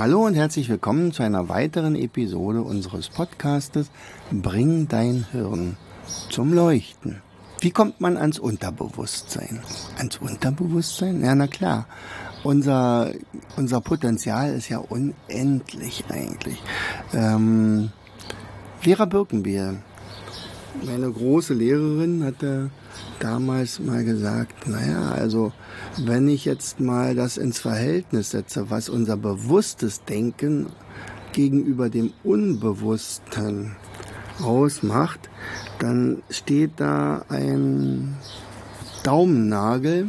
Hallo und herzlich willkommen zu einer weiteren Episode unseres Podcastes Bring dein Hirn zum Leuchten. Wie kommt man ans Unterbewusstsein? Ans Unterbewusstsein? Ja, na klar. Unser, unser Potenzial ist ja unendlich eigentlich. Ähm, Vera Birkenbier, meine große Lehrerin, hatte damals mal gesagt, naja, also wenn ich jetzt mal das ins Verhältnis setze, was unser bewusstes Denken gegenüber dem Unbewussten ausmacht, dann steht da ein Daumennagel,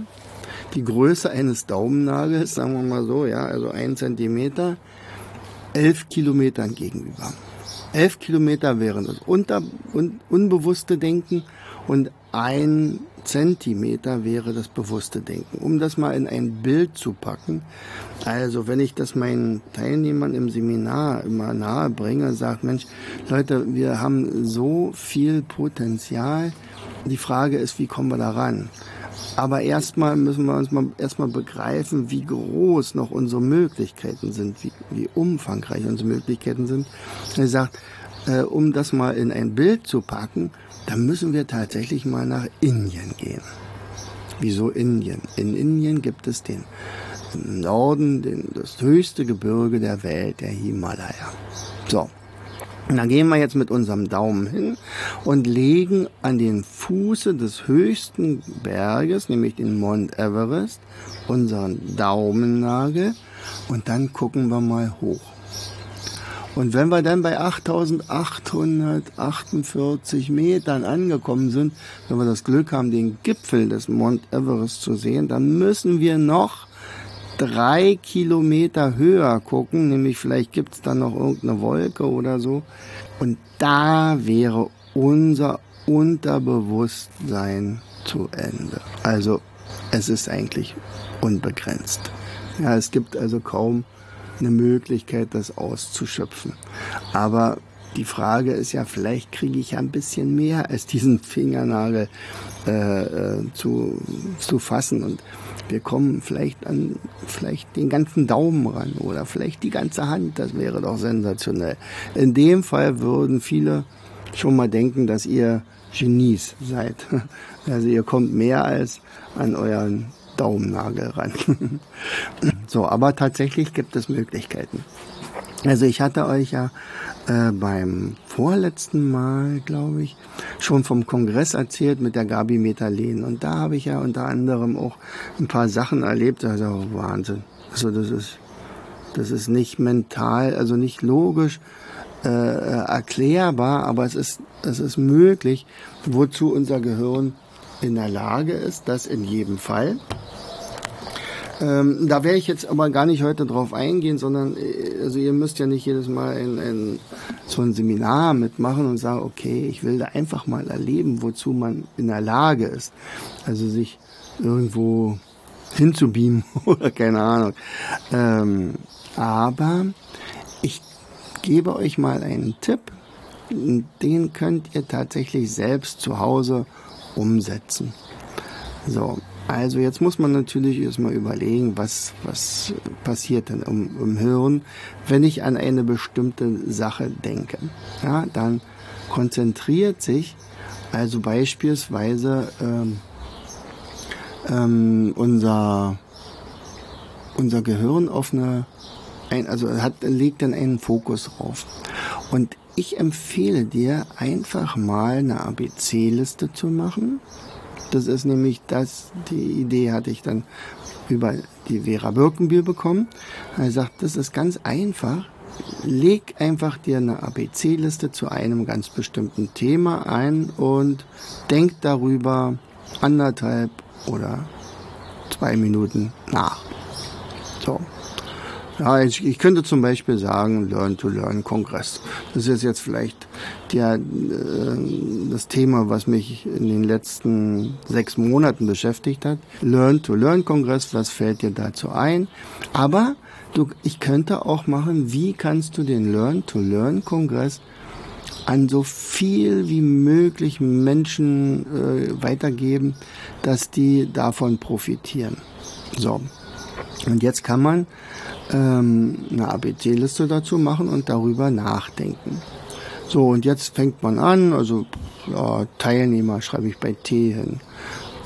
die Größe eines Daumennagels, sagen wir mal so, ja, also ein Zentimeter, elf Kilometern gegenüber. Elf Kilometer wären das unter, un, unbewusste Denken und ein Zentimeter wäre das bewusste Denken. Um das mal in ein Bild zu packen, also wenn ich das meinen Teilnehmern im Seminar immer nahe bringe, sagt Mensch, Leute, wir haben so viel Potenzial. Die Frage ist, wie kommen wir da ran? Aber erstmal müssen wir uns mal erstmal begreifen, wie groß noch unsere Möglichkeiten sind, wie, wie umfangreich unsere Möglichkeiten sind. Er sagt, äh, um das mal in ein Bild zu packen, dann müssen wir tatsächlich mal nach Indien gehen. Wieso Indien? In Indien gibt es den Norden, den, das höchste Gebirge der Welt, der Himalaya. So. Und dann gehen wir jetzt mit unserem Daumen hin und legen an den Fuße des höchsten Berges, nämlich den Mount Everest, unseren Daumennagel und dann gucken wir mal hoch. Und wenn wir dann bei 8848 Metern angekommen sind, wenn wir das Glück haben, den Gipfel des Mount Everest zu sehen, dann müssen wir noch drei Kilometer höher gucken, nämlich vielleicht gibt es da noch irgendeine Wolke oder so. Und da wäre unser Unterbewusstsein zu Ende. Also es ist eigentlich unbegrenzt. Ja, es gibt also kaum eine Möglichkeit, das auszuschöpfen. Aber die Frage ist ja, vielleicht kriege ich ja ein bisschen mehr als diesen Fingernagel äh, äh, zu, zu fassen und wir kommen vielleicht an vielleicht den ganzen Daumen ran oder vielleicht die ganze Hand. Das wäre doch sensationell. In dem Fall würden viele schon mal denken, dass ihr Genies seid. Also ihr kommt mehr als an euren Daumennagel ran. so, aber tatsächlich gibt es Möglichkeiten. Also ich hatte euch ja äh, beim vorletzten Mal, glaube ich, schon vom Kongress erzählt mit der Gabi Metalen. Und da habe ich ja unter anderem auch ein paar Sachen erlebt. Also Wahnsinn. Also das ist, das ist nicht mental, also nicht logisch äh, erklärbar, aber es ist, es ist möglich, wozu unser Gehirn in der Lage ist, das in jedem Fall ähm, da werde ich jetzt aber gar nicht heute drauf eingehen, sondern äh, also ihr müsst ja nicht jedes Mal in, in so ein Seminar mitmachen und sagen, okay, ich will da einfach mal erleben, wozu man in der Lage ist. Also sich irgendwo hinzubeamen oder keine Ahnung. Ähm, aber ich gebe euch mal einen Tipp, den könnt ihr tatsächlich selbst zu Hause umsetzen. So, also jetzt muss man natürlich erstmal überlegen, was, was passiert denn im, im Hirn, wenn ich an eine bestimmte Sache denke. Ja, dann konzentriert sich also beispielsweise ähm, ähm, unser, unser Gehirn auf eine, ein, also hat, legt dann einen Fokus drauf. Und ich empfehle dir einfach mal eine ABC-Liste zu machen das ist nämlich das, die Idee hatte ich dann über die Vera Birkenbier bekommen. Er sagt, das ist ganz einfach. Leg einfach dir eine ABC-Liste zu einem ganz bestimmten Thema ein und denk darüber anderthalb oder zwei Minuten nach. So. Ja, ich, ich könnte zum Beispiel sagen Learn-to-Learn-Kongress. Das ist jetzt vielleicht der, äh, das Thema, was mich in den letzten sechs Monaten beschäftigt hat. Learn-to-Learn-Kongress, was fällt dir dazu ein? Aber du, ich könnte auch machen, wie kannst du den Learn-to-Learn-Kongress an so viel wie möglich Menschen äh, weitergeben, dass die davon profitieren. So. Und jetzt kann man ähm, eine ABC-Liste dazu machen und darüber nachdenken. So, und jetzt fängt man an, also ja, Teilnehmer schreibe ich bei T hin,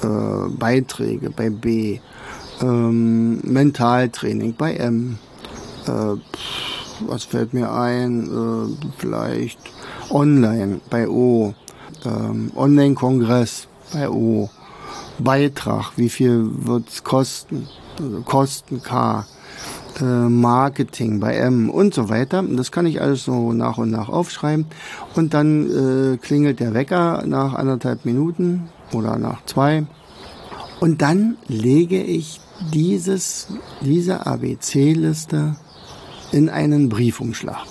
äh, Beiträge bei B, ähm, Mentaltraining bei M, äh, was fällt mir ein, äh, vielleicht Online bei O, ähm, Online-Kongress bei O, Beitrag, wie viel wird's kosten, Kosten K, äh, Marketing bei M und so weiter. Das kann ich alles so nach und nach aufschreiben. Und dann äh, klingelt der Wecker nach anderthalb Minuten oder nach zwei. Und dann lege ich dieses, diese ABC-Liste in einen Briefumschlag.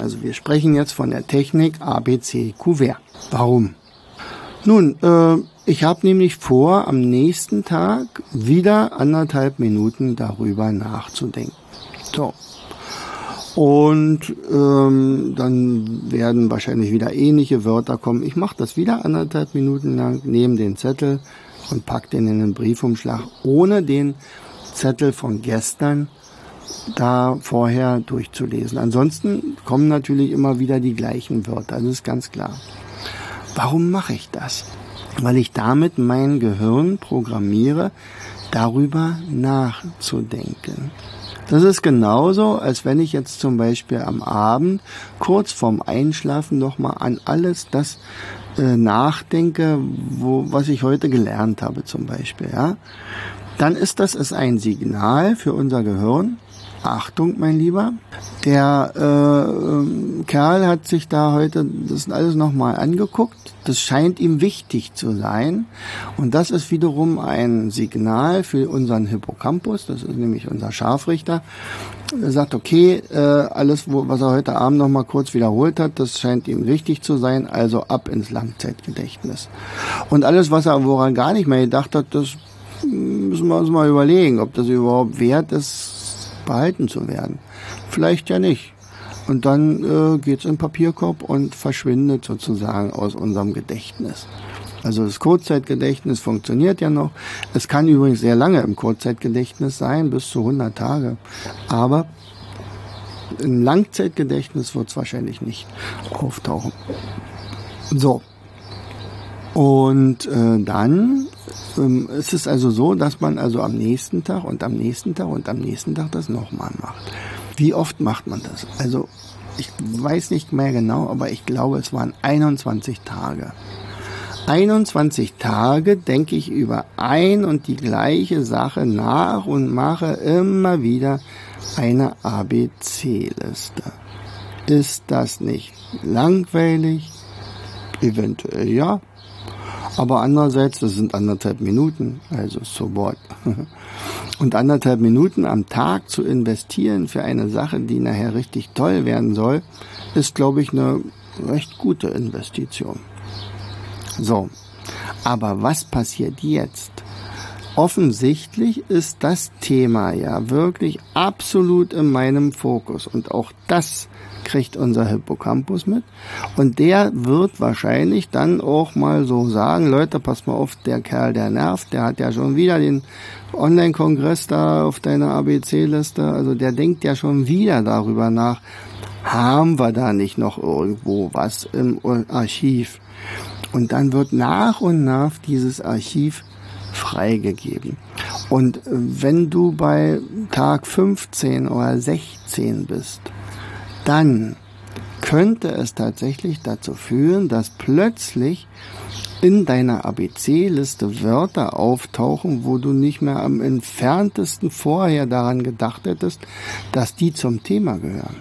Also wir sprechen jetzt von der Technik ABC Kuvert. Warum? Nun, äh, ich habe nämlich vor, am nächsten Tag wieder anderthalb Minuten darüber nachzudenken. So. Und ähm, dann werden wahrscheinlich wieder ähnliche Wörter kommen. Ich mache das wieder anderthalb Minuten lang, nehme den Zettel und pack den in den Briefumschlag, ohne den Zettel von gestern da vorher durchzulesen. Ansonsten kommen natürlich immer wieder die gleichen Wörter, das ist ganz klar. Warum mache ich das? Weil ich damit mein Gehirn programmiere, darüber nachzudenken. Das ist genauso, als wenn ich jetzt zum Beispiel am Abend kurz vorm Einschlafen nochmal an alles das äh, nachdenke, wo, was ich heute gelernt habe zum Beispiel. Ja? Dann ist das ist ein Signal für unser Gehirn, Achtung, mein Lieber. Der äh, Kerl hat sich da heute das alles nochmal angeguckt. Das scheint ihm wichtig zu sein. Und das ist wiederum ein Signal für unseren Hippocampus. Das ist nämlich unser Scharfrichter. Er sagt, okay, äh, alles, wo, was er heute Abend nochmal kurz wiederholt hat, das scheint ihm wichtig zu sein. Also ab ins Langzeitgedächtnis. Und alles, was er, woran gar nicht mehr gedacht hat, das müssen wir uns mal überlegen, ob das überhaupt wert ist, behalten zu werden. Vielleicht ja nicht. Und dann äh, geht's in den Papierkorb und verschwindet sozusagen aus unserem Gedächtnis. Also das Kurzzeitgedächtnis funktioniert ja noch. Es kann übrigens sehr lange im Kurzzeitgedächtnis sein, bis zu 100 Tage. Aber im Langzeitgedächtnis wird es wahrscheinlich nicht auftauchen. So. Und äh, dann es ist also so, dass man also am nächsten Tag und am nächsten Tag und am nächsten Tag das nochmal macht. Wie oft macht man das? Also ich weiß nicht mehr genau, aber ich glaube, es waren 21 Tage. 21 Tage denke ich über ein und die gleiche Sache nach und mache immer wieder eine ABC-Liste. Ist das nicht langweilig? Eventuell ja, aber andererseits, das sind anderthalb Minuten, also so what. Und anderthalb Minuten am Tag zu investieren für eine Sache, die nachher richtig toll werden soll, ist, glaube ich, eine recht gute Investition. So, aber was passiert jetzt? Offensichtlich ist das Thema ja wirklich absolut in meinem Fokus und auch das kriegt unser Hippocampus mit. Und der wird wahrscheinlich dann auch mal so sagen, Leute, pass mal auf, der Kerl, der nervt, der hat ja schon wieder den Online-Kongress da auf deiner ABC-Liste. Also der denkt ja schon wieder darüber nach, haben wir da nicht noch irgendwo was im Archiv? Und dann wird nach und nach dieses Archiv freigegeben. Und wenn du bei Tag 15 oder 16 bist, dann könnte es tatsächlich dazu führen, dass plötzlich in deiner ABC-Liste Wörter auftauchen, wo du nicht mehr am entferntesten vorher daran gedacht hättest, dass die zum Thema gehören.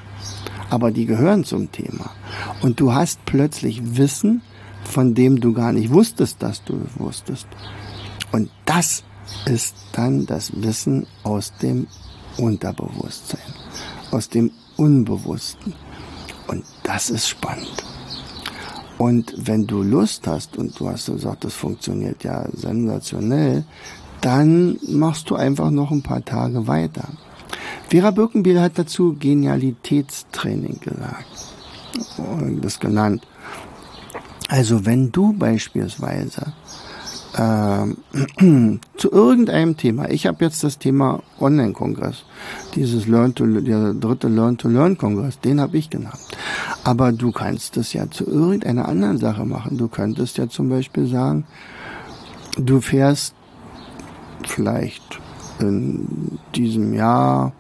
Aber die gehören zum Thema. Und du hast plötzlich Wissen, von dem du gar nicht wusstest, dass du wusstest. Und das ist dann das Wissen aus dem Unterbewusstsein, aus dem Unbewussten. Und das ist spannend. Und wenn du Lust hast und du hast gesagt, das funktioniert ja sensationell, dann machst du einfach noch ein paar Tage weiter. Vera Birkenbiel hat dazu Genialitätstraining gesagt. Das genannt. Also wenn du beispielsweise äh, zu irgendeinem Thema, ich habe jetzt das Thema Online-Kongress, dieses Learn to, der dritte Learn-to-Learn-Kongress, den habe ich genannt. Aber du kannst es ja zu irgendeiner anderen Sache machen. Du könntest ja zum Beispiel sagen, du fährst vielleicht in diesem Jahr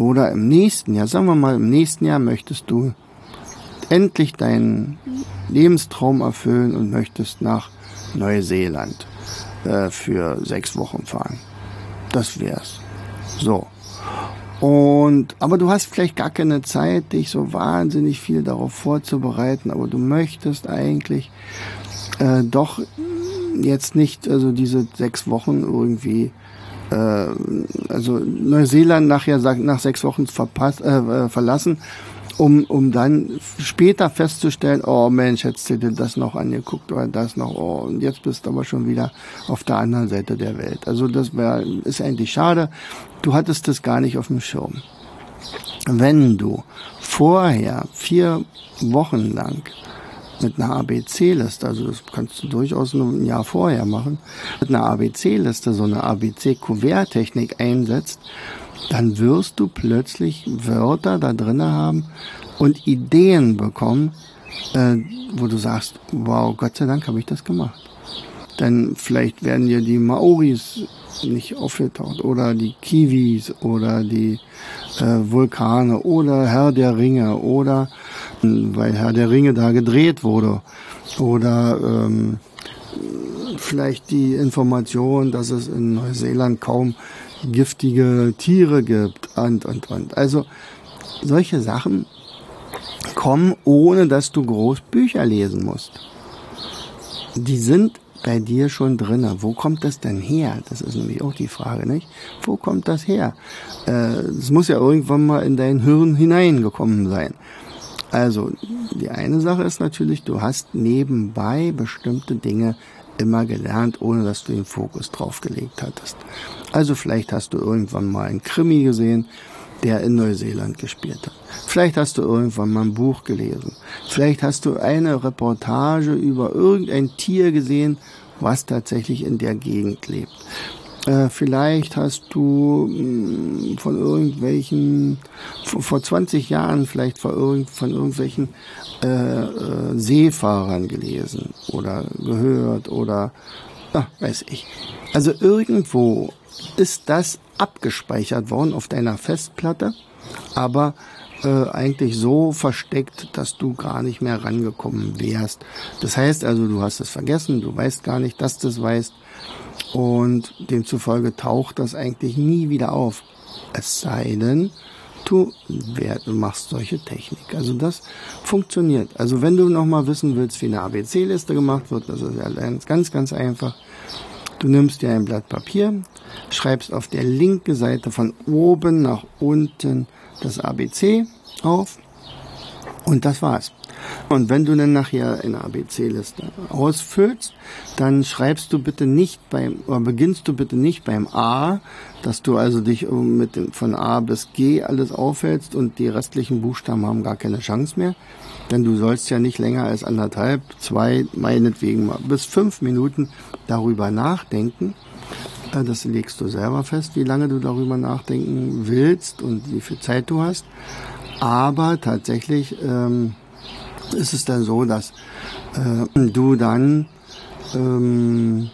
oder im nächsten Jahr, sagen wir mal, im nächsten Jahr möchtest du endlich deinen Lebenstraum erfüllen und möchtest nach Neuseeland äh, für sechs Wochen fahren. Das wär's. So. Und, aber du hast vielleicht gar keine Zeit, dich so wahnsinnig viel darauf vorzubereiten, aber du möchtest eigentlich äh, doch jetzt nicht, also diese sechs Wochen irgendwie äh, also Neuseeland nachher nach sechs Wochen verpasst, äh, äh, verlassen, um, um dann später festzustellen, oh Mensch, hättest du dir das noch angeguckt oder das noch, oh, und jetzt bist du aber schon wieder auf der anderen Seite der Welt. Also das wär, ist eigentlich schade. Du hattest das gar nicht auf dem Schirm. Wenn du vorher vier Wochen lang mit einer ABC-Liste, also das kannst du durchaus nur ein Jahr vorher machen, mit einer ABC-Liste so eine ABC-Kuvert-Technik einsetzt, dann wirst du plötzlich Wörter da drin haben und Ideen bekommen, äh, wo du sagst, wow, Gott sei Dank habe ich das gemacht. Denn vielleicht werden dir die Maoris nicht aufgetaucht oder die Kiwis oder die äh, Vulkane oder Herr der Ringe oder weil Herr der Ringe da gedreht wurde. Oder ähm, vielleicht die Information, dass es in Neuseeland kaum giftige Tiere gibt und, und, und. Also solche Sachen kommen, ohne dass du groß Bücher lesen musst. Die sind bei dir schon drinne. Wo kommt das denn her? Das ist nämlich auch die Frage, nicht? Wo kommt das her? Äh, es äh, muss ja irgendwann mal in dein Hirn hineingekommen sein. Also, die eine Sache ist natürlich, du hast nebenbei bestimmte Dinge immer gelernt, ohne dass du den Fokus drauf gelegt hattest. Also vielleicht hast du irgendwann mal einen Krimi gesehen, der in Neuseeland gespielt hat. Vielleicht hast du irgendwann mal ein Buch gelesen. Vielleicht hast du eine Reportage über irgendein Tier gesehen, was tatsächlich in der Gegend lebt. Äh, vielleicht hast du mh, hm, von irgendwelchen, vor, vor 20 Jahren vielleicht von irgendwelchen äh, äh, Seefahrern gelesen oder gehört oder ach, weiß ich. Also irgendwo ist das abgespeichert worden auf deiner Festplatte, aber äh, eigentlich so versteckt, dass du gar nicht mehr rangekommen wärst. Das heißt also, du hast es vergessen, du weißt gar nicht, dass du es weißt und demzufolge taucht das eigentlich nie wieder auf. Es sei denn, du, machst solche Technik. Also das funktioniert. Also wenn du nochmal wissen willst, wie eine ABC-Liste gemacht wird, das ist ja ganz, ganz einfach. Du nimmst dir ein Blatt Papier, schreibst auf der linken Seite von oben nach unten das ABC auf und das war's. Und wenn du dann nachher eine ABC-Liste ausfüllst, dann schreibst du bitte nicht beim, oder beginnst du bitte nicht beim A, dass du also dich mit dem, von A bis G alles aufhältst und die restlichen Buchstaben haben gar keine Chance mehr. Denn du sollst ja nicht länger als anderthalb, zwei, meinetwegen mal bis fünf Minuten darüber nachdenken. Äh, das legst du selber fest, wie lange du darüber nachdenken willst und wie viel Zeit du hast. Aber tatsächlich ähm, ist es dann so, dass äh, du dann ähm,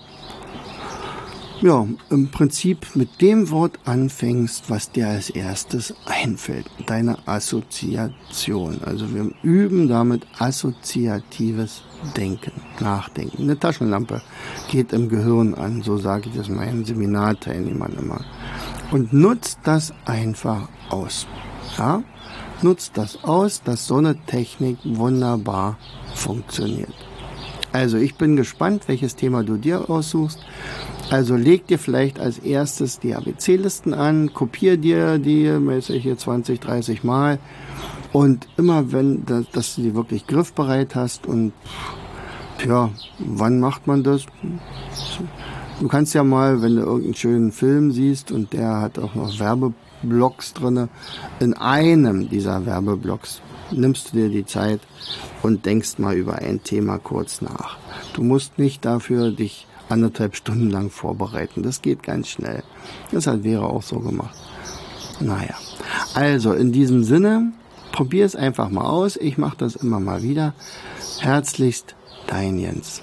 ja, im Prinzip mit dem Wort anfängst, was dir als erstes einfällt. Deine Assoziation. Also wir üben damit assoziatives Denken, Nachdenken. Eine Taschenlampe geht im Gehirn an, so sage ich das meinen Seminarteilnehmern immer. Und nutzt das einfach aus. Ja? Nutzt das aus, dass so eine Technik wunderbar funktioniert. Also ich bin gespannt, welches Thema du dir aussuchst. Also leg dir vielleicht als erstes die ABC-Listen an, kopier dir die, weiß ich hier 20, 30 Mal und immer wenn, dass du die wirklich griffbereit hast und ja, wann macht man das? Du kannst ja mal, wenn du irgendeinen schönen Film siehst und der hat auch noch Werbeblocks drinne, in einem dieser Werbeblocks nimmst du dir die Zeit und denkst mal über ein Thema kurz nach. Du musst nicht dafür dich anderthalb Stunden lang vorbereiten. Das geht ganz schnell. Das hat wäre auch so gemacht. Naja. Also in diesem Sinne, probier es einfach mal aus. Ich mache das immer mal wieder. Herzlichst, dein Jens.